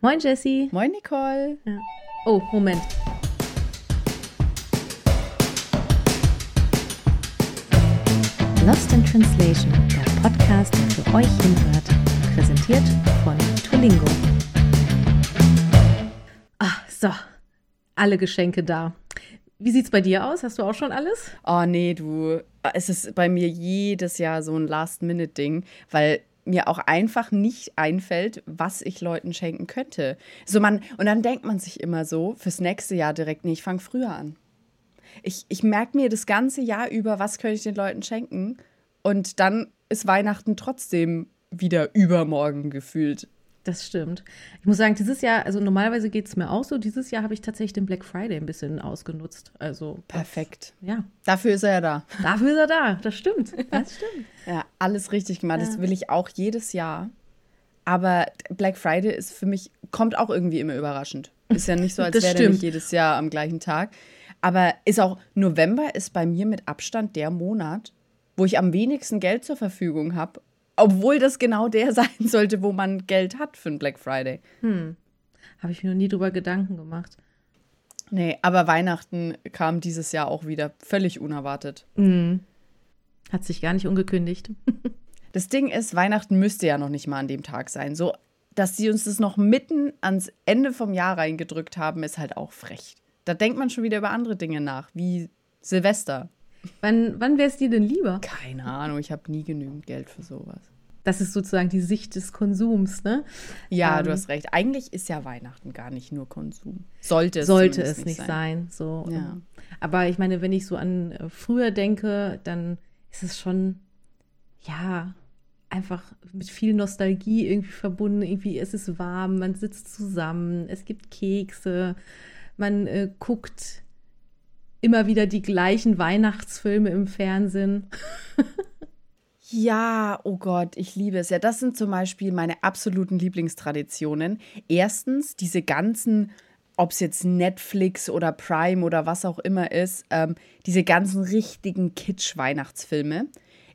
Moin Jessie. Moin Nicole. Ja. Oh, Moment. Lost in Translation, der Podcast, der für euch hinhört. Präsentiert von Tulingo. Ah, so. Alle Geschenke da. Wie sieht's bei dir aus? Hast du auch schon alles? Oh nee, du. Es ist bei mir jedes Jahr so ein Last-Minute-Ding, weil mir auch einfach nicht einfällt, was ich Leuten schenken könnte. So man, und dann denkt man sich immer so, fürs nächste Jahr direkt, nee, ich fange früher an. Ich, ich merke mir das ganze Jahr über, was könnte ich den Leuten schenken. Und dann ist Weihnachten trotzdem wieder übermorgen gefühlt. Das stimmt. Ich muss sagen, dieses Jahr, also normalerweise geht es mir auch so, dieses Jahr habe ich tatsächlich den Black Friday ein bisschen ausgenutzt. Also perfekt. Das, ja. Dafür ist er ja da. Dafür ist er da, das stimmt. Das stimmt. ja, alles richtig gemacht. Ja. Das will ich auch jedes Jahr. Aber Black Friday ist für mich, kommt auch irgendwie immer überraschend. Ist ja nicht so, als wäre der nicht jedes Jahr am gleichen Tag. Aber ist auch, November ist bei mir mit Abstand der Monat, wo ich am wenigsten Geld zur Verfügung habe obwohl das genau der sein sollte, wo man Geld hat für einen Black Friday. Hm. Habe ich mir noch nie drüber Gedanken gemacht. Nee, aber Weihnachten kam dieses Jahr auch wieder völlig unerwartet. Mhm. Hat sich gar nicht ungekündigt. das Ding ist, Weihnachten müsste ja noch nicht mal an dem Tag sein. So, dass sie uns das noch mitten ans Ende vom Jahr reingedrückt haben, ist halt auch frech. Da denkt man schon wieder über andere Dinge nach, wie Silvester. Wann, wann wäre es dir denn lieber? Keine Ahnung, ich habe nie genügend Geld für sowas. Das ist sozusagen die Sicht des Konsums, ne? Ja, ähm, du hast recht. Eigentlich ist ja Weihnachten gar nicht nur Konsum. Sollte es, Sollte es nicht sein. sein so. Ja. Aber ich meine, wenn ich so an äh, früher denke, dann ist es schon, ja, einfach mit viel Nostalgie irgendwie verbunden. Irgendwie es ist warm, man sitzt zusammen, es gibt Kekse, man äh, guckt immer wieder die gleichen Weihnachtsfilme im Fernsehen. Ja, oh Gott, ich liebe es. Ja, das sind zum Beispiel meine absoluten Lieblingstraditionen. Erstens, diese ganzen, ob es jetzt Netflix oder Prime oder was auch immer ist, ähm, diese ganzen richtigen Kitsch-Weihnachtsfilme.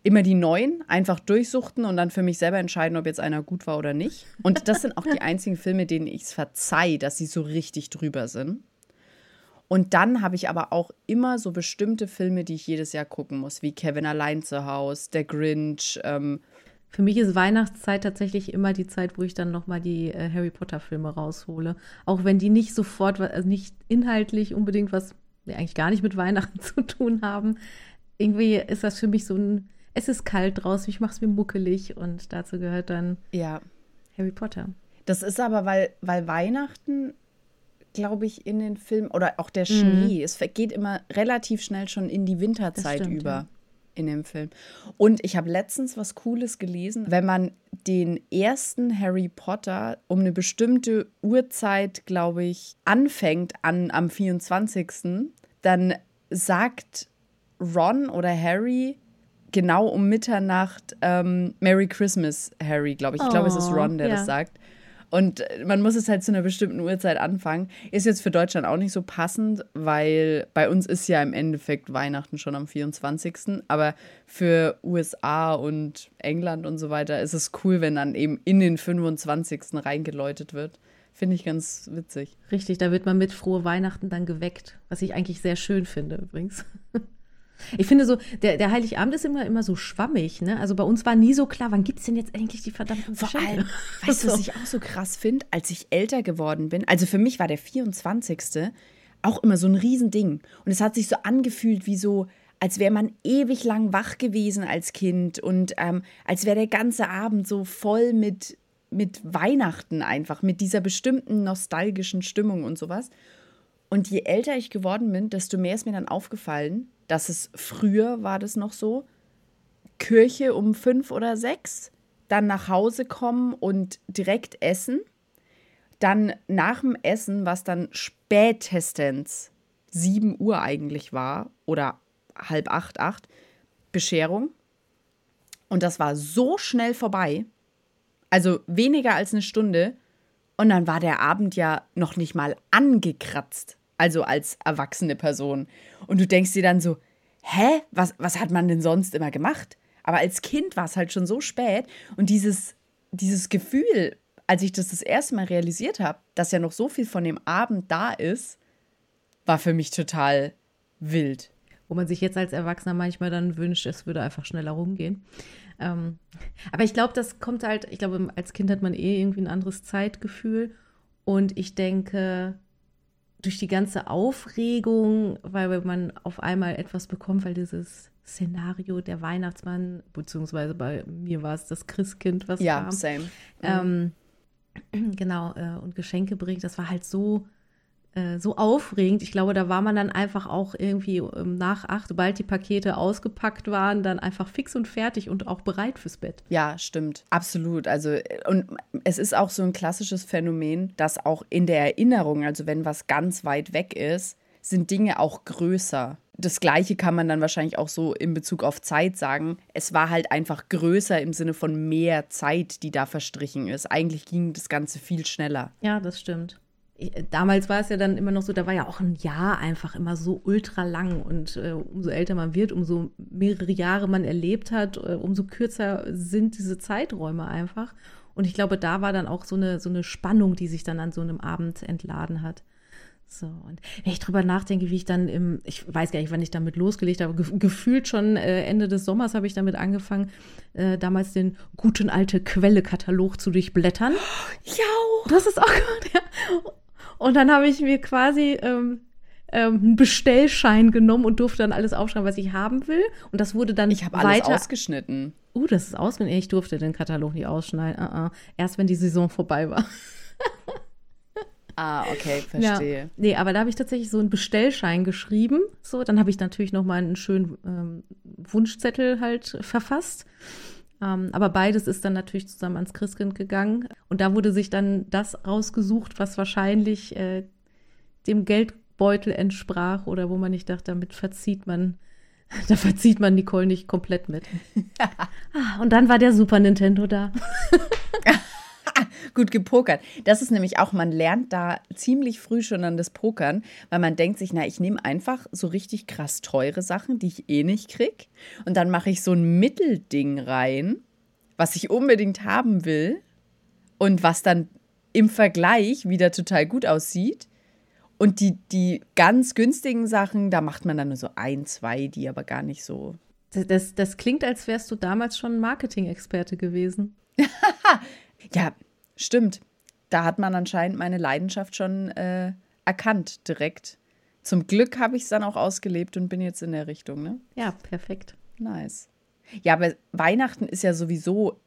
Immer die neuen, einfach durchsuchten und dann für mich selber entscheiden, ob jetzt einer gut war oder nicht. Und das sind auch die einzigen Filme, denen ich es verzeihe, dass sie so richtig drüber sind. Und dann habe ich aber auch immer so bestimmte Filme, die ich jedes Jahr gucken muss, wie Kevin allein zu Hause, Der Grinch. Ähm. Für mich ist Weihnachtszeit tatsächlich immer die Zeit, wo ich dann noch mal die äh, Harry Potter Filme raushole, auch wenn die nicht sofort, also nicht inhaltlich unbedingt was, nee, eigentlich gar nicht mit Weihnachten zu tun haben. Irgendwie ist das für mich so ein, es ist kalt draußen, ich mache es mir muckelig und dazu gehört dann ja. Harry Potter. Das ist aber, weil, weil Weihnachten glaube ich, in den Filmen oder auch der Schnee. Mhm. Es geht immer relativ schnell schon in die Winterzeit stimmt, über. Ja. In dem Film. Und ich habe letztens was Cooles gelesen. Wenn man den ersten Harry Potter um eine bestimmte Uhrzeit, glaube ich, anfängt an, am 24., dann sagt Ron oder Harry genau um Mitternacht ähm, Merry Christmas, Harry, glaube ich. Ich glaube, es ist oh, Ron, der ja. das sagt. Und man muss es halt zu einer bestimmten Uhrzeit anfangen. Ist jetzt für Deutschland auch nicht so passend, weil bei uns ist ja im Endeffekt Weihnachten schon am 24. Aber für USA und England und so weiter ist es cool, wenn dann eben in den 25. reingeläutet wird. Finde ich ganz witzig. Richtig, da wird man mit frohe Weihnachten dann geweckt, was ich eigentlich sehr schön finde übrigens. Ich finde so, der, der Heiligabend ist immer, immer so schwammig, ne? Also bei uns war nie so klar, wann gibt es denn jetzt eigentlich die verdammten Vor Geschenke? allem, weißt du, was ich auch so krass finde, als ich älter geworden bin? Also für mich war der 24. auch immer so ein Riesending. Und es hat sich so angefühlt wie so, als wäre man ewig lang wach gewesen als Kind und ähm, als wäre der ganze Abend so voll mit, mit Weihnachten einfach, mit dieser bestimmten nostalgischen Stimmung und sowas. Und je älter ich geworden bin, desto mehr ist mir dann aufgefallen, dass es früher war das noch so, Kirche um fünf oder sechs, dann nach Hause kommen und direkt essen. Dann nach dem Essen, was dann spätestens 7 Uhr eigentlich war oder halb acht, acht, Bescherung. Und das war so schnell vorbei, also weniger als eine Stunde. Und dann war der Abend ja noch nicht mal angekratzt also als erwachsene Person. Und du denkst dir dann so, hä, was, was hat man denn sonst immer gemacht? Aber als Kind war es halt schon so spät und dieses, dieses Gefühl, als ich das das erste Mal realisiert habe, dass ja noch so viel von dem Abend da ist, war für mich total wild. Wo man sich jetzt als Erwachsener manchmal dann wünscht, es würde einfach schneller rumgehen. Ähm, aber ich glaube, das kommt halt, ich glaube, als Kind hat man eh irgendwie ein anderes Zeitgefühl. Und ich denke, durch die ganze Aufregung, weil man auf einmal etwas bekommt, weil dieses Szenario der Weihnachtsmann, beziehungsweise bei mir war es das Christkind, was ja, kam. same. Ähm, genau, äh, und Geschenke bringt, das war halt so äh, so aufregend. Ich glaube, da war man dann einfach auch irgendwie ähm, nach acht, sobald die Pakete ausgepackt waren, dann einfach fix und fertig und auch bereit fürs Bett. Ja, stimmt. Absolut. Also, äh, und es ist auch so ein klassisches Phänomen, dass auch in der Erinnerung, also wenn was ganz weit weg ist, sind Dinge auch größer. Das Gleiche kann man dann wahrscheinlich auch so in Bezug auf Zeit sagen. Es war halt einfach größer im Sinne von mehr Zeit, die da verstrichen ist. Eigentlich ging das Ganze viel schneller. Ja, das stimmt damals war es ja dann immer noch so, da war ja auch ein Jahr einfach immer so ultra lang und äh, umso älter man wird, umso mehrere Jahre man erlebt hat, äh, umso kürzer sind diese Zeiträume einfach. Und ich glaube, da war dann auch so eine, so eine Spannung, die sich dann an so einem Abend entladen hat. So, und wenn ich drüber nachdenke, wie ich dann im, ich weiß gar nicht, wann ich damit losgelegt habe, ge gefühlt schon äh, Ende des Sommers habe ich damit angefangen, äh, damals den guten alte Quelle-Katalog zu durchblättern. Ja. Das ist auch gut, ja. Und dann habe ich mir quasi ähm, ähm, einen Bestellschein genommen und durfte dann alles aufschreiben, was ich haben will. Und das wurde dann Ich habe alles ausgeschnitten. Uh, das ist ausgeschnitten. Ich durfte den Katalog nicht ausschneiden. Uh -uh. Erst wenn die Saison vorbei war. Ah, okay, verstehe. Ja. Nee, aber da habe ich tatsächlich so einen Bestellschein geschrieben. So, dann habe ich natürlich noch mal einen schönen ähm, Wunschzettel halt verfasst. Ähm, aber beides ist dann natürlich zusammen ans Christkind gegangen. Und da wurde sich dann das rausgesucht, was wahrscheinlich äh, dem Geldbeutel entsprach oder wo man nicht dachte, damit verzieht man, da verzieht man Nicole nicht komplett mit. ah, und dann war der Super Nintendo da. gut gepokert. Das ist nämlich auch, man lernt da ziemlich früh schon an das Pokern, weil man denkt sich, na, ich nehme einfach so richtig krass teure Sachen, die ich eh nicht krieg. Und dann mache ich so ein Mittelding rein, was ich unbedingt haben will und was dann im Vergleich wieder total gut aussieht. Und die, die ganz günstigen Sachen, da macht man dann nur so ein, zwei, die aber gar nicht so. Das, das klingt, als wärst du damals schon Marketing-Experte gewesen. ja, Stimmt. Da hat man anscheinend meine Leidenschaft schon äh, erkannt direkt. Zum Glück habe ich es dann auch ausgelebt und bin jetzt in der Richtung, ne? Ja, perfekt. Nice. Ja, aber Weihnachten ist ja sowieso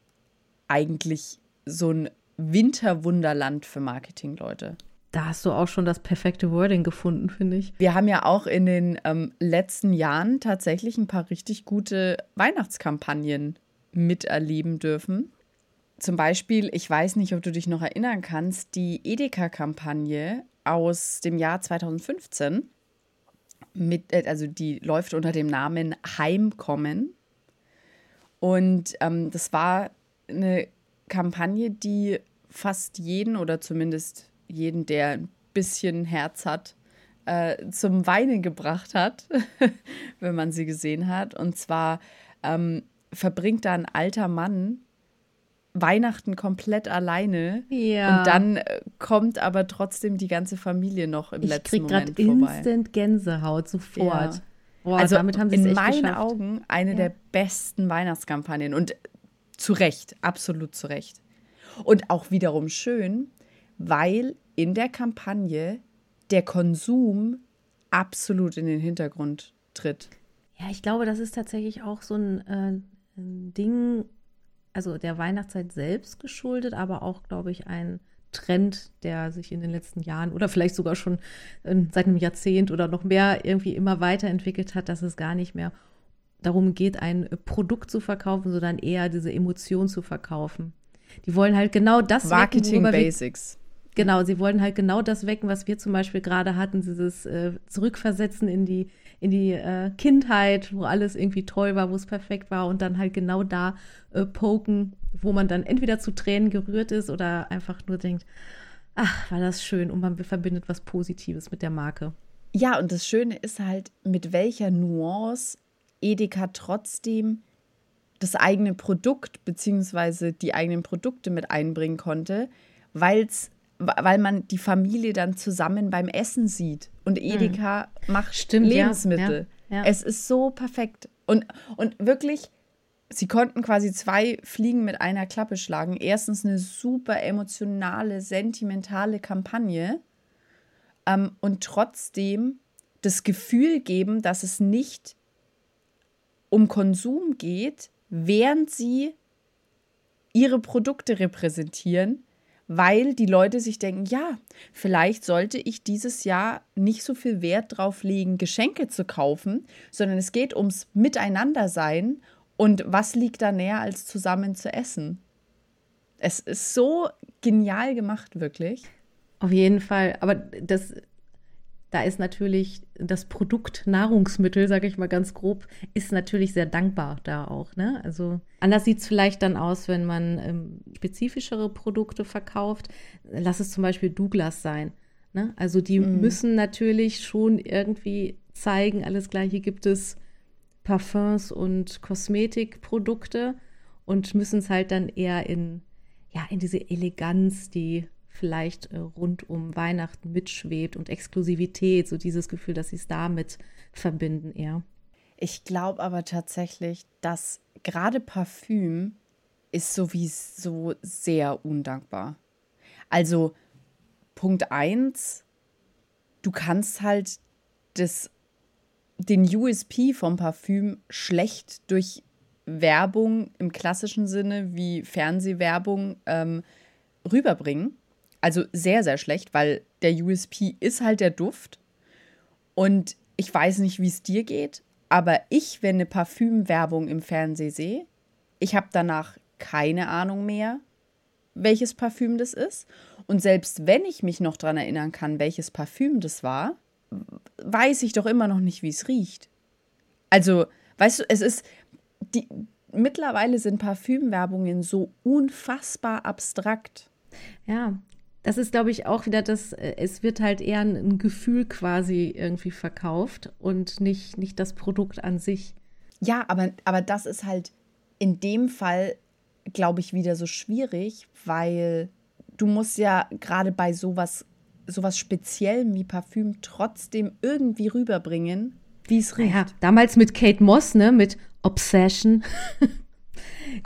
eigentlich so ein Winterwunderland für Marketingleute. Da hast du auch schon das perfekte Wording gefunden, finde ich. Wir haben ja auch in den ähm, letzten Jahren tatsächlich ein paar richtig gute Weihnachtskampagnen miterleben dürfen. Zum Beispiel, ich weiß nicht, ob du dich noch erinnern kannst, die Edeka-Kampagne aus dem Jahr 2015, mit, äh, also die läuft unter dem Namen Heimkommen. Und ähm, das war eine Kampagne, die fast jeden oder zumindest jeden, der ein bisschen Herz hat, äh, zum Weinen gebracht hat, wenn man sie gesehen hat. Und zwar ähm, verbringt da ein alter Mann Weihnachten komplett alleine. Ja. Und dann äh, kommt aber trotzdem die ganze Familie noch im ich letzten Moment vorbei. Ich krieg instant Gänsehaut, sofort. Ja. Boah, also damit haben sie in meinen geschafft. Augen eine ja. der besten Weihnachtskampagnen und zu Recht, absolut zu Recht. Und auch wiederum schön, weil in der Kampagne der Konsum absolut in den Hintergrund tritt. Ja, ich glaube, das ist tatsächlich auch so ein, äh, ein Ding, also der Weihnachtszeit selbst geschuldet, aber auch, glaube ich, ein Trend, der sich in den letzten Jahren oder vielleicht sogar schon ähm, seit einem Jahrzehnt oder noch mehr irgendwie immer weiterentwickelt hat, dass es gar nicht mehr darum geht, ein Produkt zu verkaufen, sondern eher diese Emotion zu verkaufen. Die wollen halt genau das Marketing wecken, Basics. Wir, genau, sie wollen halt genau das wecken, was wir zum Beispiel gerade hatten, dieses äh, Zurückversetzen in die in die äh, Kindheit, wo alles irgendwie toll war, wo es perfekt war und dann halt genau da äh, poken, wo man dann entweder zu Tränen gerührt ist oder einfach nur denkt, ach, war das schön und man verbindet was Positives mit der Marke. Ja, und das Schöne ist halt, mit welcher Nuance Edeka trotzdem das eigene Produkt bzw. die eigenen Produkte mit einbringen konnte, weil's, weil man die Familie dann zusammen beim Essen sieht. Und Edeka mhm. macht Stimmt, Lebensmittel. Ja, ja, ja. Es ist so perfekt. Und, und wirklich, sie konnten quasi zwei Fliegen mit einer Klappe schlagen. Erstens eine super emotionale, sentimentale Kampagne ähm, und trotzdem das Gefühl geben, dass es nicht um Konsum geht, während sie ihre Produkte repräsentieren, weil die Leute sich denken, ja, vielleicht sollte ich dieses Jahr nicht so viel Wert drauf legen, Geschenke zu kaufen, sondern es geht ums Miteinandersein und was liegt da näher, als zusammen zu essen? Es ist so genial gemacht, wirklich. Auf jeden Fall. Aber das, da ist natürlich das Produkt Nahrungsmittel, sage ich mal ganz grob, ist natürlich sehr dankbar da auch. Ne? Also anders sieht es vielleicht dann aus, wenn man ähm, spezifischere Produkte verkauft. Lass es zum Beispiel Douglas sein. Ne? Also die mm. müssen natürlich schon irgendwie zeigen, alles klar, hier gibt es Parfums und Kosmetikprodukte und müssen es halt dann eher in, ja, in diese Eleganz, die vielleicht äh, rund um Weihnachten mitschwebt und Exklusivität, so dieses Gefühl, dass sie es damit verbinden eher. Ich glaube aber tatsächlich, dass gerade Parfüm ist sowieso sehr undankbar. Also Punkt 1, du kannst halt das den USP vom Parfüm schlecht durch Werbung im klassischen Sinne wie Fernsehwerbung ähm, rüberbringen. Also sehr, sehr schlecht, weil der USP ist halt der Duft. Und ich weiß nicht, wie es dir geht, aber ich, wenn eine Parfümwerbung im Fernsehen sehe, ich habe danach keine Ahnung mehr, welches Parfüm das ist. Und selbst wenn ich mich noch daran erinnern kann, welches Parfüm das war, weiß ich doch immer noch nicht, wie es riecht. Also, weißt du, es ist die mittlerweile sind Parfümwerbungen so unfassbar abstrakt. Ja, das ist, glaube ich, auch wieder das, äh, es wird halt eher ein, Gefühl quasi irgendwie verkauft und nicht, nicht das Produkt an sich. Ja, aber, aber das ist halt in dem Fall, glaube ich, wieder so schwierig, weil du musst ja gerade bei sowas sowas Speziellem wie Parfüm trotzdem irgendwie rüberbringen, wie es riecht. Ja, damals mit Kate Moss, ne, mit Obsession.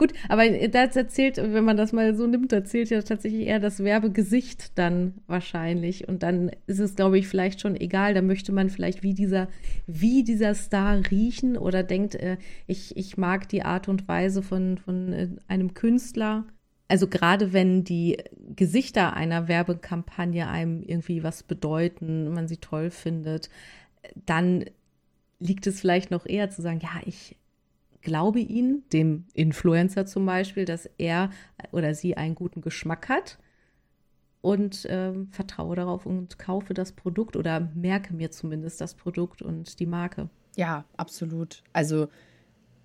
Gut, aber das erzählt, wenn man das mal so nimmt, erzählt ja tatsächlich eher das Werbegesicht dann wahrscheinlich. Und dann ist es, glaube ich, vielleicht schon egal. Da möchte man vielleicht wie dieser, wie dieser Star riechen oder denkt, äh, ich, ich mag die Art und Weise von, von äh, einem Künstler also gerade wenn die Gesichter einer Werbekampagne einem irgendwie was bedeuten, man sie toll findet, dann liegt es vielleicht noch eher zu sagen, ja, ich glaube Ihnen, dem Influencer zum Beispiel, dass er oder sie einen guten Geschmack hat und äh, vertraue darauf und kaufe das Produkt oder merke mir zumindest das Produkt und die Marke. Ja, absolut. Also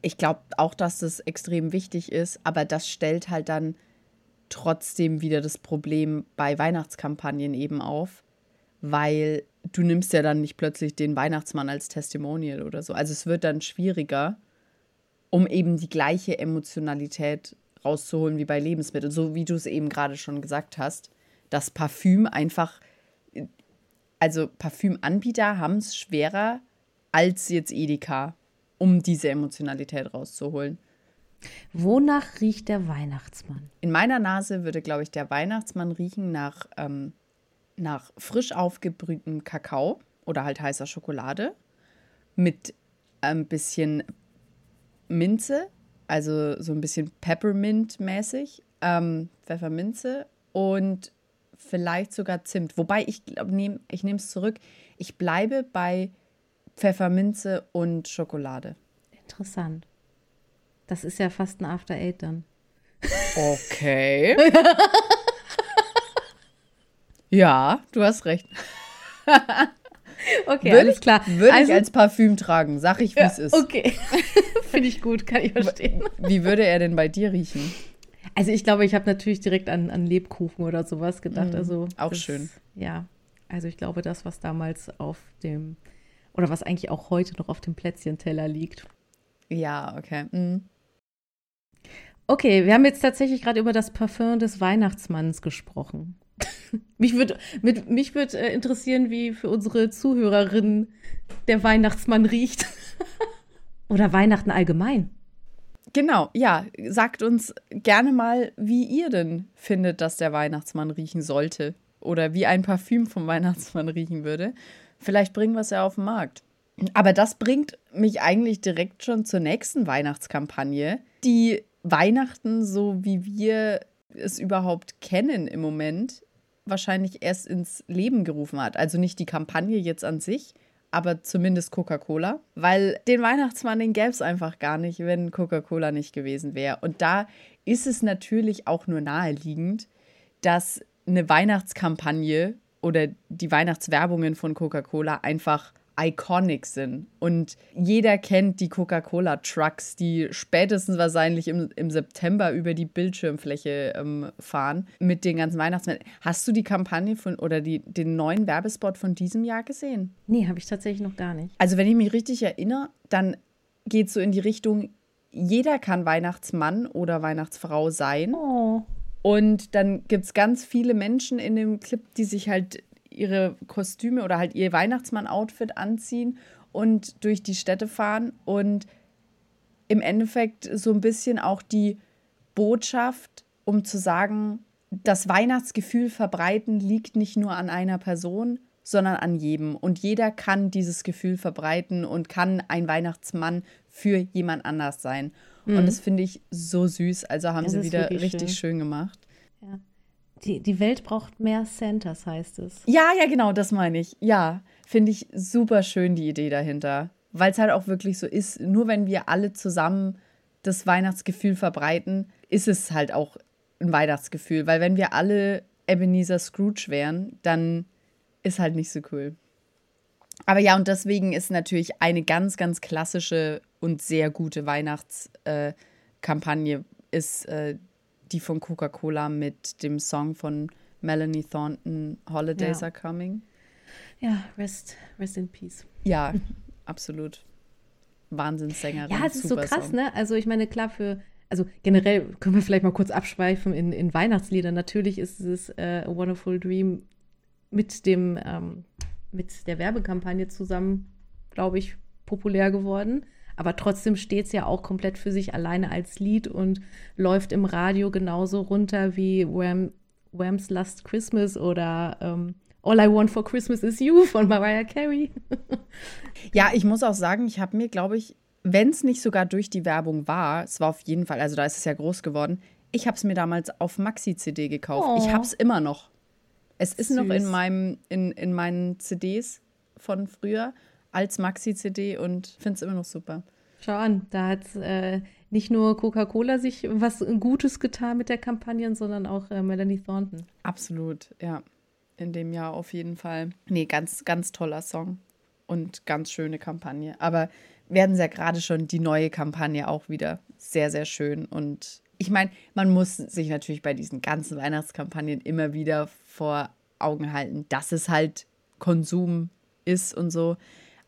ich glaube auch, dass das extrem wichtig ist, aber das stellt halt dann trotzdem wieder das Problem bei Weihnachtskampagnen eben auf, weil du nimmst ja dann nicht plötzlich den Weihnachtsmann als Testimonial oder so. Also es wird dann schwieriger, um eben die gleiche Emotionalität rauszuholen wie bei Lebensmitteln, so wie du es eben gerade schon gesagt hast, dass Parfüm einfach, also Parfümanbieter haben es schwerer als jetzt Edeka, um diese Emotionalität rauszuholen. Wonach riecht der Weihnachtsmann? In meiner Nase würde, glaube ich, der Weihnachtsmann riechen nach, ähm, nach frisch aufgebrühtem Kakao oder halt heißer Schokolade mit ein bisschen Minze, also so ein bisschen Peppermint-mäßig, ähm, Pfefferminze und vielleicht sogar Zimt. Wobei ich glaube, nehm, ich nehme es zurück. Ich bleibe bei Pfefferminze und Schokolade. Interessant. Das ist ja fast ein After Eight dann. Okay. ja, du hast recht. okay, würde alles klar. Würde also, ich als Parfüm tragen, sag ich, wie ja, es ist. Okay. Finde ich gut, kann ich verstehen. Wie würde er denn bei dir riechen? Also ich glaube, ich habe natürlich direkt an, an Lebkuchen oder sowas gedacht. Mhm, also auch das, schön. Ja, also ich glaube, das, was damals auf dem, oder was eigentlich auch heute noch auf dem Plätzchenteller liegt. Ja, okay. Mhm. Okay, wir haben jetzt tatsächlich gerade über das Parfum des Weihnachtsmanns gesprochen. Mich würde mich würd, äh, interessieren, wie für unsere Zuhörerinnen der Weihnachtsmann riecht. Oder Weihnachten allgemein. Genau, ja. Sagt uns gerne mal, wie ihr denn findet, dass der Weihnachtsmann riechen sollte. Oder wie ein Parfüm vom Weihnachtsmann riechen würde. Vielleicht bringen wir es ja auf den Markt. Aber das bringt mich eigentlich direkt schon zur nächsten Weihnachtskampagne, die Weihnachten, so wie wir es überhaupt kennen im Moment, wahrscheinlich erst ins Leben gerufen hat. Also nicht die Kampagne jetzt an sich, aber zumindest Coca-Cola. Weil den Weihnachtsmann, den gäbe es einfach gar nicht, wenn Coca-Cola nicht gewesen wäre. Und da ist es natürlich auch nur naheliegend, dass eine Weihnachtskampagne oder die Weihnachtswerbungen von Coca-Cola einfach iconic sind. Und jeder kennt die Coca-Cola-Trucks, die spätestens wahrscheinlich im, im September über die Bildschirmfläche ähm, fahren mit den ganzen Weihnachtsmännern. Hast du die Kampagne von oder die, den neuen Werbespot von diesem Jahr gesehen? Nee, habe ich tatsächlich noch gar nicht. Also, wenn ich mich richtig erinnere, dann geht es so in die Richtung, jeder kann Weihnachtsmann oder Weihnachtsfrau sein. Oh. Und dann gibt es ganz viele Menschen in dem Clip, die sich halt ihre Kostüme oder halt ihr Weihnachtsmann-Outfit anziehen und durch die Städte fahren und im Endeffekt so ein bisschen auch die Botschaft, um zu sagen, das Weihnachtsgefühl verbreiten liegt nicht nur an einer Person, sondern an jedem. Und jeder kann dieses Gefühl verbreiten und kann ein Weihnachtsmann für jemand anders sein. Mhm. Und das finde ich so süß. Also haben das sie wieder richtig schön. schön gemacht. Ja. Die, die Welt braucht mehr Santas, heißt es. Ja, ja, genau, das meine ich. Ja, finde ich super schön, die Idee dahinter. Weil es halt auch wirklich so ist, nur wenn wir alle zusammen das Weihnachtsgefühl verbreiten, ist es halt auch ein Weihnachtsgefühl. Weil wenn wir alle Ebenezer Scrooge wären, dann ist halt nicht so cool. Aber ja, und deswegen ist natürlich eine ganz, ganz klassische und sehr gute Weihnachtskampagne äh, ist äh, die von Coca-Cola mit dem Song von Melanie Thornton, Holidays ja. Are Coming. Ja, rest, rest in peace. Ja, absolut. Wahnsinnssängerin. Ja, es ist so krass, Song. ne? Also ich meine, klar, für, also generell können wir vielleicht mal kurz abschweifen in, in Weihnachtslieder. Natürlich ist es äh, A Wonderful Dream mit dem, ähm, mit der Werbekampagne zusammen, glaube ich, populär geworden. Aber trotzdem steht es ja auch komplett für sich alleine als Lied und läuft im Radio genauso runter wie Wham, Wham's Last Christmas oder ähm, All I Want for Christmas is You von Mariah Carey. ja, ich muss auch sagen, ich habe mir, glaube ich, wenn es nicht sogar durch die Werbung war, es war auf jeden Fall, also da ist es ja groß geworden, ich habe es mir damals auf Maxi-CD gekauft. Oh. Ich habe es immer noch. Es ist Süß. noch in, meinem, in, in meinen CDs von früher als Maxi-CD und finde es immer noch super. Schau an, da hat äh, nicht nur Coca-Cola sich was Gutes getan mit der Kampagne, sondern auch äh, Melanie Thornton. Absolut, ja. In dem Jahr auf jeden Fall. Nee, ganz, ganz toller Song und ganz schöne Kampagne. Aber werden sie ja gerade schon die neue Kampagne auch wieder sehr, sehr schön. Und ich meine, man muss sich natürlich bei diesen ganzen Weihnachtskampagnen immer wieder vor Augen halten, dass es halt Konsum ist und so.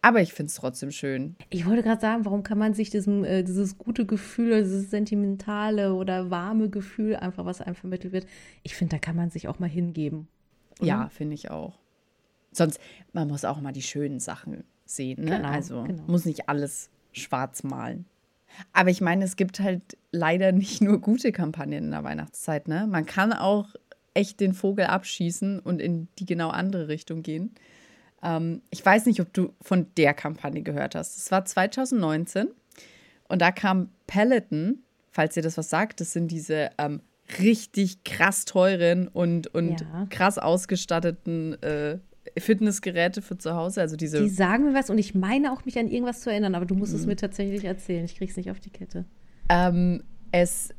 Aber ich finde es trotzdem schön. Ich wollte gerade sagen, warum kann man sich diesem, äh, dieses gute Gefühl, dieses sentimentale oder warme Gefühl, einfach was einem vermittelt wird, ich finde, da kann man sich auch mal hingeben. Oder? Ja, finde ich auch. Sonst, man muss auch mal die schönen Sachen sehen. Ne? Genau, also genau. muss nicht alles schwarz malen. Aber ich meine, es gibt halt leider nicht nur gute Kampagnen in der Weihnachtszeit. Ne? Man kann auch echt den Vogel abschießen und in die genau andere Richtung gehen. Ähm, ich weiß nicht, ob du von der Kampagne gehört hast. Es war 2019 und da kam Peloton, falls ihr das was sagt, das sind diese ähm, richtig krass teuren und, und ja. krass ausgestatteten äh, Fitnessgeräte für zu Hause. Also diese. Die sagen mir was und ich meine auch, mich an irgendwas zu erinnern, aber du musst mhm. es mir tatsächlich erzählen. Ich krieg's nicht auf die Kette. Ähm, es,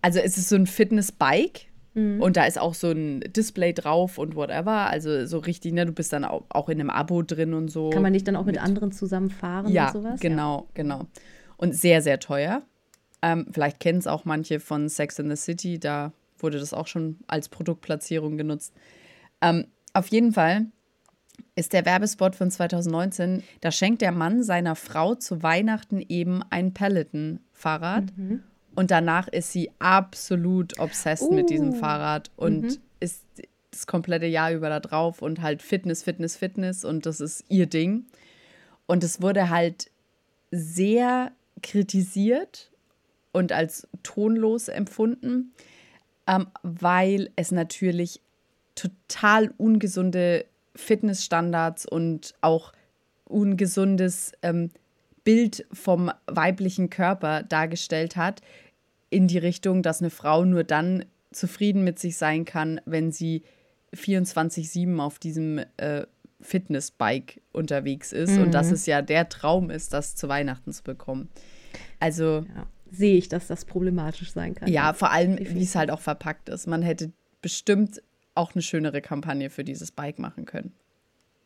also es ist so ein Fitnessbike Mhm. Und da ist auch so ein Display drauf und whatever. Also so richtig, ne, du bist dann auch, auch in einem Abo drin und so. Kann man nicht dann auch mit, mit anderen zusammen fahren ja, und sowas? Genau, ja, genau. Und sehr, sehr teuer. Ähm, vielleicht kennen es auch manche von Sex in the City, da wurde das auch schon als Produktplatzierung genutzt. Ähm, auf jeden Fall ist der Werbespot von 2019, da schenkt der Mann seiner Frau zu Weihnachten eben ein Peloton-Fahrrad. Mhm. Und danach ist sie absolut obsessed uh. mit diesem uh. Fahrrad und mhm. ist das komplette Jahr über da drauf und halt Fitness, Fitness, Fitness und das ist ihr Ding. Und es wurde halt sehr kritisiert und als tonlos empfunden, ähm, weil es natürlich total ungesunde Fitnessstandards und auch ungesundes ähm, Bild vom weiblichen Körper dargestellt hat, in die Richtung, dass eine Frau nur dann zufrieden mit sich sein kann, wenn sie 24-7 auf diesem äh, Fitnessbike unterwegs ist mhm. und dass es ja der Traum ist, das zu Weihnachten zu bekommen. Also ja, sehe ich, dass das problematisch sein kann. Ja, vor allem, wie es halt auch verpackt ist. Man hätte bestimmt auch eine schönere Kampagne für dieses Bike machen können.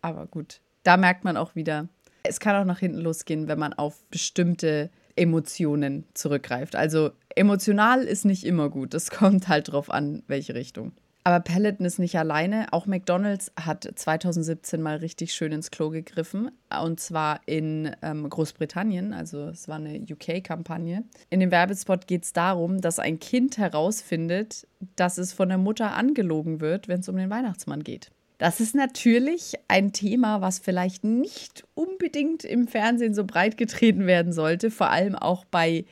Aber gut, da merkt man auch wieder, es kann auch nach hinten losgehen, wenn man auf bestimmte Emotionen zurückgreift. Also emotional ist nicht immer gut. Es kommt halt drauf an, welche Richtung. Aber Peloton ist nicht alleine. Auch McDonald's hat 2017 mal richtig schön ins Klo gegriffen. Und zwar in ähm, Großbritannien. Also es war eine UK-Kampagne. In dem Werbespot geht es darum, dass ein Kind herausfindet, dass es von der Mutter angelogen wird, wenn es um den Weihnachtsmann geht. Das ist natürlich ein Thema, was vielleicht nicht unbedingt im Fernsehen so breit getreten werden sollte. Vor allem auch bei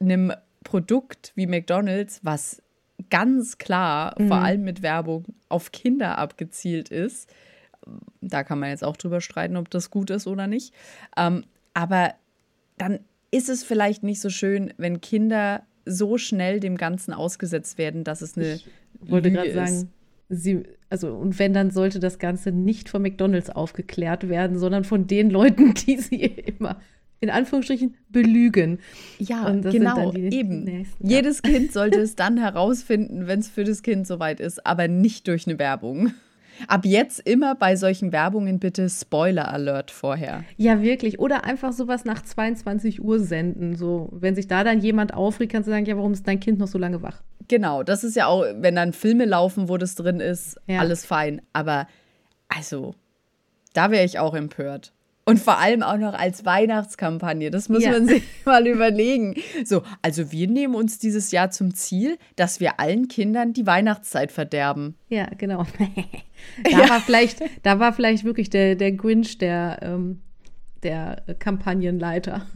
einem Produkt wie McDonald's, was ganz klar, mhm. vor allem mit Werbung, auf Kinder abgezielt ist. Da kann man jetzt auch drüber streiten, ob das gut ist oder nicht. Ähm, aber dann ist es vielleicht nicht so schön, wenn Kinder so schnell dem Ganzen ausgesetzt werden, dass es eine. Ich wollte gerade sagen, sie, also, und wenn, dann sollte das Ganze nicht von McDonalds aufgeklärt werden, sondern von den Leuten, die sie immer in Anführungsstrichen belügen. Ja, genau, eben. Nächsten, ja. Jedes Kind sollte es dann herausfinden, wenn es für das Kind soweit ist, aber nicht durch eine Werbung. Ab jetzt immer bei solchen Werbungen bitte Spoiler Alert vorher. Ja, wirklich. Oder einfach sowas nach 22 Uhr senden. So, wenn sich da dann jemand aufregt, kannst du sagen, ja, warum ist dein Kind noch so lange wach? Genau, das ist ja auch, wenn dann Filme laufen, wo das drin ist, ja. alles fein. Aber also, da wäre ich auch empört. Und vor allem auch noch als Weihnachtskampagne. Das muss ja. man sich mal überlegen. So, also wir nehmen uns dieses Jahr zum Ziel, dass wir allen Kindern die Weihnachtszeit verderben. Ja, genau. da, ja. War vielleicht, da war vielleicht wirklich der, der Grinch der, ähm, der Kampagnenleiter.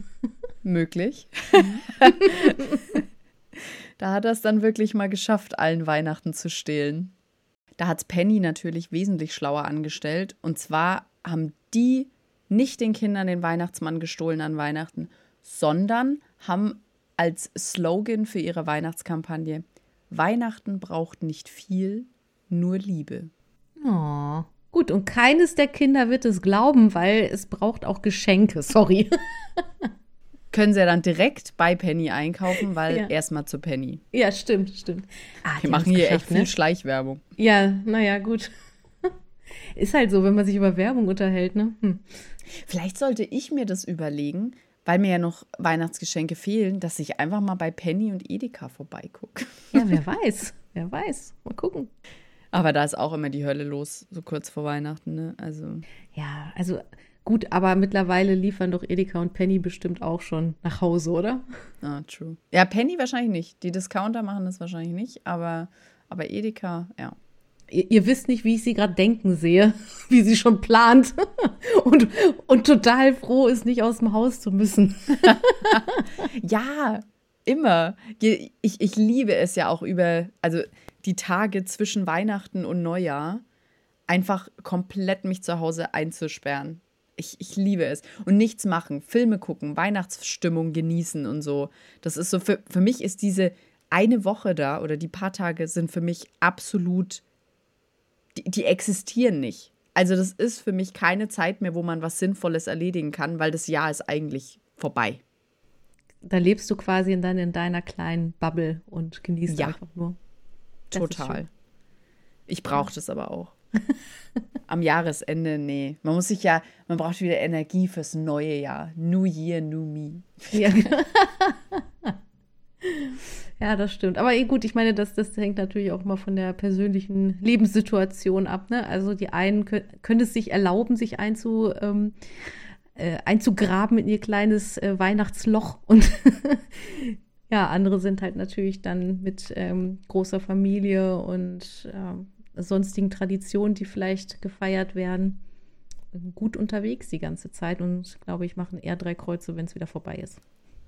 Möglich. Da hat er es dann wirklich mal geschafft, allen Weihnachten zu stehlen. Da hat Penny natürlich wesentlich schlauer angestellt. Und zwar haben die nicht den Kindern den Weihnachtsmann gestohlen an Weihnachten, sondern haben als Slogan für ihre Weihnachtskampagne Weihnachten braucht nicht viel, nur Liebe. Oh, gut, und keines der Kinder wird es glauben, weil es braucht auch Geschenke, sorry. Können sie ja dann direkt bei Penny einkaufen, weil ja. erstmal zu Penny. Ja, stimmt, stimmt. Ah, Wir machen hier echt viel ne? Schleichwerbung. Ja, naja, gut. Ist halt so, wenn man sich über Werbung unterhält, ne? Hm. Vielleicht sollte ich mir das überlegen, weil mir ja noch Weihnachtsgeschenke fehlen, dass ich einfach mal bei Penny und Edeka vorbeigucke. Ja, wer weiß. Wer weiß. Mal gucken. Aber da ist auch immer die Hölle los, so kurz vor Weihnachten, ne? Also. Ja, also gut, aber mittlerweile liefern doch Edeka und Penny bestimmt auch schon nach Hause, oder? Ah, true. Ja, Penny wahrscheinlich nicht. Die Discounter machen das wahrscheinlich nicht, aber, aber Edeka, ja ihr, ihr wisst nicht, wie ich sie gerade denken sehe, wie sie schon plant und, und total froh ist, nicht aus dem Haus zu müssen. ja, immer. Ich, ich liebe es ja auch über, also die Tage zwischen Weihnachten und Neujahr, einfach komplett mich zu Hause einzusperren. Ich, ich liebe es. Und nichts machen, Filme gucken, Weihnachtsstimmung genießen und so. Das ist so, für, für mich ist diese eine Woche da oder die paar Tage sind für mich absolut die, die existieren nicht. Also das ist für mich keine Zeit mehr, wo man was Sinnvolles erledigen kann, weil das Jahr ist eigentlich vorbei. Da lebst du quasi dann in deiner kleinen Bubble und genießt ja. einfach nur. Das Total. Ich brauche das aber auch. Am Jahresende, nee. Man muss sich ja, man braucht wieder Energie fürs neue Jahr. New Year, New Me. Ja. Ja, das stimmt. Aber eh gut, ich meine, das, das hängt natürlich auch mal von der persönlichen Lebenssituation ab. Ne? Also die einen können, können es sich erlauben, sich einzu, ähm, äh, einzugraben in ihr kleines äh, Weihnachtsloch und Ja, andere sind halt natürlich dann mit ähm, großer Familie und äh, sonstigen Traditionen, die vielleicht gefeiert werden, gut unterwegs die ganze Zeit und glaube ich, machen eher drei Kreuze, wenn es wieder vorbei ist.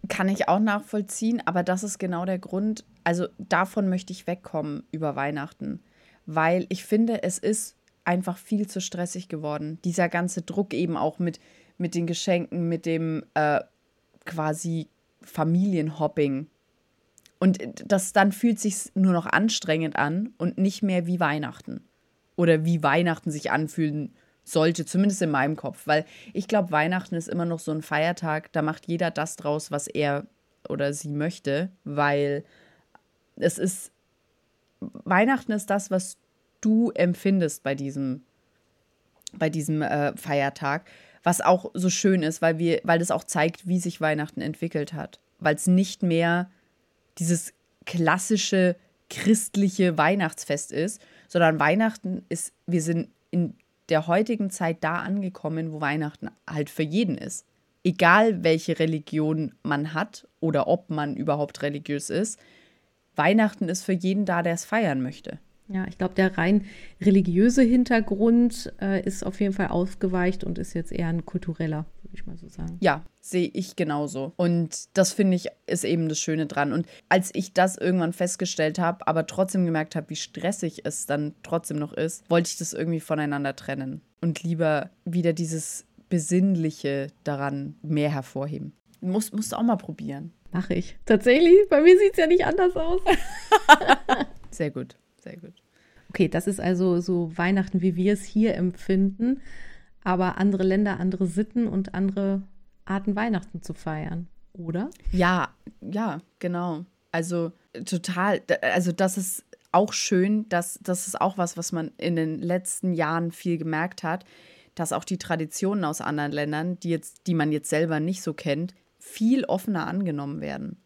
Kann ich auch nachvollziehen, aber das ist genau der Grund. Also davon möchte ich wegkommen über Weihnachten, weil ich finde, es ist einfach viel zu stressig geworden. Dieser ganze Druck eben auch mit, mit den Geschenken, mit dem äh, quasi Familienhopping. Und das dann fühlt sich nur noch anstrengend an und nicht mehr wie Weihnachten. Oder wie Weihnachten sich anfühlen sollte, zumindest in meinem Kopf. Weil ich glaube, Weihnachten ist immer noch so ein Feiertag, da macht jeder das draus, was er oder sie möchte, weil es ist, Weihnachten ist das, was du empfindest bei diesem, bei diesem äh, Feiertag, was auch so schön ist, weil wir, weil das auch zeigt, wie sich Weihnachten entwickelt hat. Weil es nicht mehr dieses klassische christliche Weihnachtsfest ist, sondern Weihnachten ist, wir sind in der heutigen Zeit da angekommen, wo Weihnachten halt für jeden ist. Egal welche Religion man hat oder ob man überhaupt religiös ist, Weihnachten ist für jeden da, der es feiern möchte. Ja, ich glaube, der rein religiöse Hintergrund äh, ist auf jeden Fall ausgeweicht und ist jetzt eher ein kultureller, würde ich mal so sagen. Ja, sehe ich genauso. Und das finde ich ist eben das Schöne dran. Und als ich das irgendwann festgestellt habe, aber trotzdem gemerkt habe, wie stressig es dann trotzdem noch ist, wollte ich das irgendwie voneinander trennen und lieber wieder dieses Besinnliche daran mehr hervorheben. Muss, musst du auch mal probieren. Mache ich. Tatsächlich, bei mir sieht es ja nicht anders aus. Sehr gut. Sehr gut. Okay, das ist also so Weihnachten, wie wir es hier empfinden, aber andere Länder, andere Sitten und andere Arten Weihnachten zu feiern, oder? Ja, ja, genau. Also total, also das ist auch schön, dass das ist auch was, was man in den letzten Jahren viel gemerkt hat, dass auch die Traditionen aus anderen Ländern, die jetzt, die man jetzt selber nicht so kennt, viel offener angenommen werden.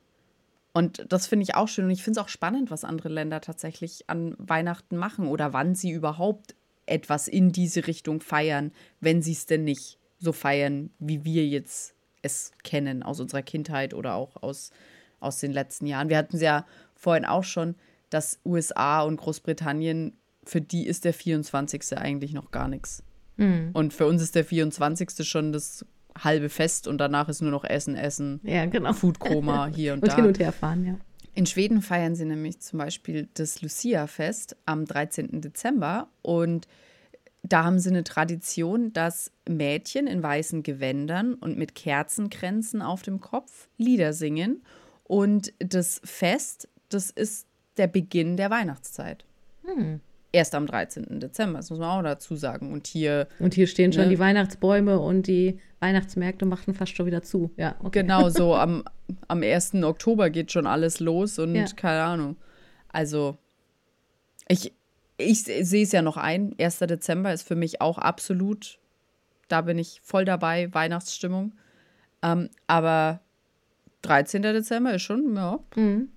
Und das finde ich auch schön. Und ich finde es auch spannend, was andere Länder tatsächlich an Weihnachten machen oder wann sie überhaupt etwas in diese Richtung feiern, wenn sie es denn nicht so feiern, wie wir jetzt es kennen aus unserer Kindheit oder auch aus, aus den letzten Jahren. Wir hatten es ja vorhin auch schon, dass USA und Großbritannien, für die ist der 24. eigentlich noch gar nichts. Mhm. Und für uns ist der 24. schon das halbe Fest und danach ist nur noch Essen, Essen, ja, genau. Foodkoma hier und, und da. hin und her fahren, ja. In Schweden feiern sie nämlich zum Beispiel das Lucia-Fest am 13. Dezember und da haben sie eine Tradition, dass Mädchen in weißen Gewändern und mit Kerzenkränzen auf dem Kopf Lieder singen. Und das Fest, das ist der Beginn der Weihnachtszeit. Hm erst am 13. Dezember, das muss man auch dazu sagen. Und hier. Und hier stehen schon ne? die Weihnachtsbäume und die Weihnachtsmärkte machten fast schon wieder zu. Ja, okay. Genau, so am, am 1. Oktober geht schon alles los und ja. keine Ahnung. Also, ich, ich sehe es ja noch ein. 1. Dezember ist für mich auch absolut, da bin ich voll dabei, Weihnachtsstimmung. Ähm, aber 13. Dezember ist schon, ja, mhm.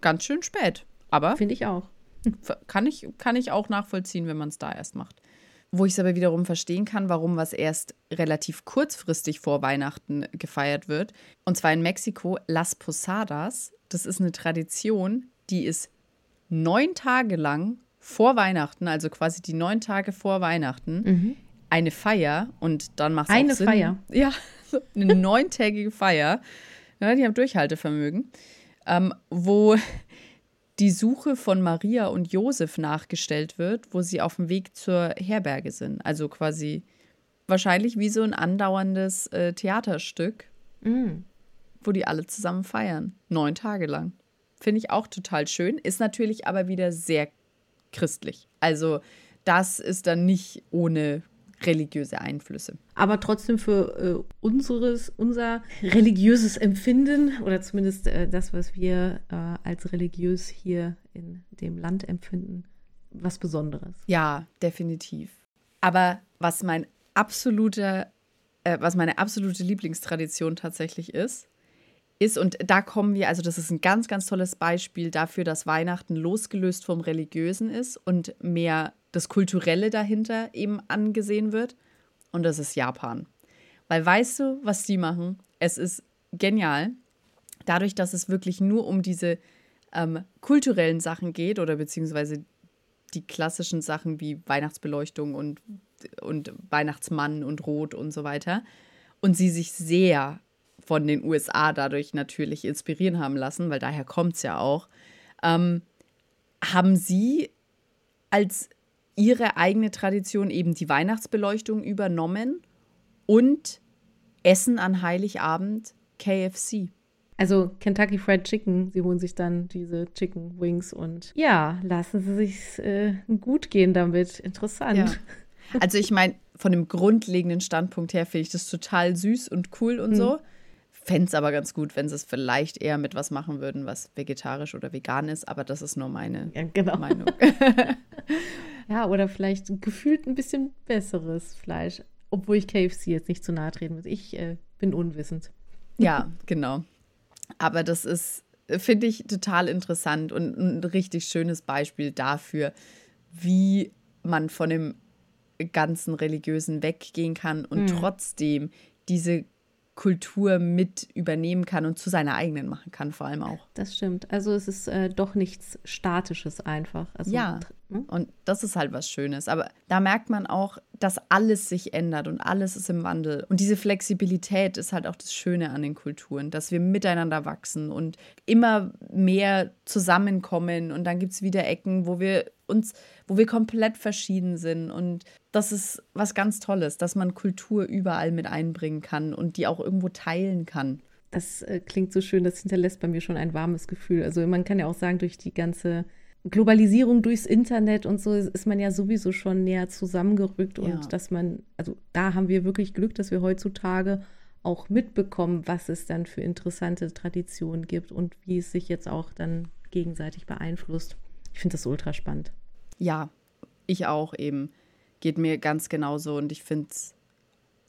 ganz schön spät. Aber. Finde ich auch. Kann ich, kann ich auch nachvollziehen, wenn man es da erst macht. Wo ich es aber wiederum verstehen kann, warum was erst relativ kurzfristig vor Weihnachten gefeiert wird. Und zwar in Mexiko, Las Posadas. Das ist eine Tradition, die ist neun Tage lang vor Weihnachten, also quasi die neun Tage vor Weihnachten, mhm. eine Feier. Und dann macht es Eine Sinn, Feier? Ja, eine neuntägige Feier. Ja, die haben Durchhaltevermögen. Ähm, wo die Suche von Maria und Josef nachgestellt wird, wo sie auf dem Weg zur Herberge sind. Also quasi wahrscheinlich wie so ein andauerndes äh, Theaterstück, mm. wo die alle zusammen feiern. Neun Tage lang. Finde ich auch total schön. Ist natürlich aber wieder sehr christlich. Also das ist dann nicht ohne religiöse Einflüsse. Aber trotzdem für äh, unseres, unser religiöses Empfinden oder zumindest äh, das, was wir äh, als religiös hier in dem Land empfinden, was Besonderes. Ja, definitiv. Aber was mein absoluter, äh, was meine absolute Lieblingstradition tatsächlich ist, ist, und da kommen wir, also das ist ein ganz, ganz tolles Beispiel dafür, dass Weihnachten losgelöst vom Religiösen ist und mehr das Kulturelle dahinter eben angesehen wird. Und das ist Japan. Weil weißt du, was die machen? Es ist genial. dadurch, dass es wirklich nur um diese ähm, kulturellen Sachen geht oder beziehungsweise die klassischen Sachen wie Weihnachtsbeleuchtung und, und Weihnachtsmann und Rot und so weiter. Und sie sich sehr von den USA dadurch natürlich inspirieren haben lassen, weil daher kommt es ja auch. Ähm, haben Sie als Ihre eigene Tradition eben die Weihnachtsbeleuchtung übernommen und Essen an Heiligabend KFC? Also Kentucky Fried Chicken, sie holen sich dann diese Chicken Wings und ja, lassen sie sich äh, gut gehen damit. Interessant. Ja. Also ich meine, von dem grundlegenden Standpunkt her finde ich das total süß und cool und hm. so. Fände es aber ganz gut, wenn sie es vielleicht eher mit was machen würden, was vegetarisch oder vegan ist, aber das ist nur meine ja, genau. Meinung. ja, oder vielleicht gefühlt ein bisschen besseres Fleisch, obwohl ich KFC jetzt nicht zu nahe treten muss. Ich äh, bin unwissend. Ja, genau. Aber das ist, finde ich, total interessant und ein richtig schönes Beispiel dafür, wie man von dem ganzen Religiösen weggehen kann und mhm. trotzdem diese Kultur mit übernehmen kann und zu seiner eigenen machen kann, vor allem auch. Das stimmt. Also es ist äh, doch nichts Statisches einfach. Also, ja, ne? und das ist halt was Schönes. Aber da merkt man auch, dass alles sich ändert und alles ist im Wandel. Und diese Flexibilität ist halt auch das Schöne an den Kulturen, dass wir miteinander wachsen und immer mehr zusammenkommen. Und dann gibt es wieder Ecken, wo wir uns, wo wir komplett verschieden sind. Und das ist was ganz Tolles, dass man Kultur überall mit einbringen kann und die auch irgendwo teilen kann. Das äh, klingt so schön, das hinterlässt bei mir schon ein warmes Gefühl. Also man kann ja auch sagen, durch die ganze Globalisierung durchs Internet und so ist man ja sowieso schon näher zusammengerückt ja. und dass man, also da haben wir wirklich Glück, dass wir heutzutage auch mitbekommen, was es dann für interessante Traditionen gibt und wie es sich jetzt auch dann gegenseitig beeinflusst. Ich finde das ultra spannend. Ja, ich auch eben. Geht mir ganz genauso und ich finde es,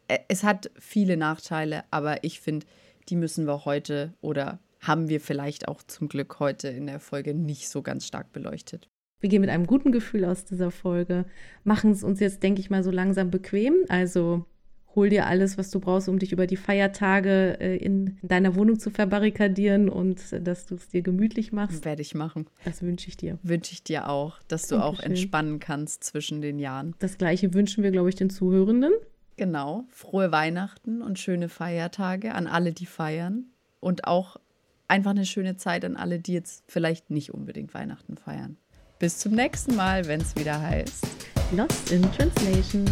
äh, es hat viele Nachteile, aber ich finde, die müssen wir heute oder haben wir vielleicht auch zum Glück heute in der Folge nicht so ganz stark beleuchtet. Wir gehen mit einem guten Gefühl aus dieser Folge, machen es uns jetzt, denke ich mal, so langsam bequem. Also hol dir alles, was du brauchst, um dich über die Feiertage äh, in, deiner Wohnung zu verbarrikadieren und äh, dass du es dir gemütlich machst. Werde ich machen. Das wünsche ich dir. Wünsche ich dir auch, dass du Dankeschön. auch entspannen kannst zwischen den Jahren. Das gleiche wünschen wir, glaube ich, den Zuhörenden. Genau. Frohe Weihnachten und schöne Feiertage an alle, die feiern. Und auch einfach eine schöne Zeit an alle, die jetzt vielleicht nicht unbedingt Weihnachten feiern. Bis zum nächsten Mal, wenn es wieder heißt Lost in Translation.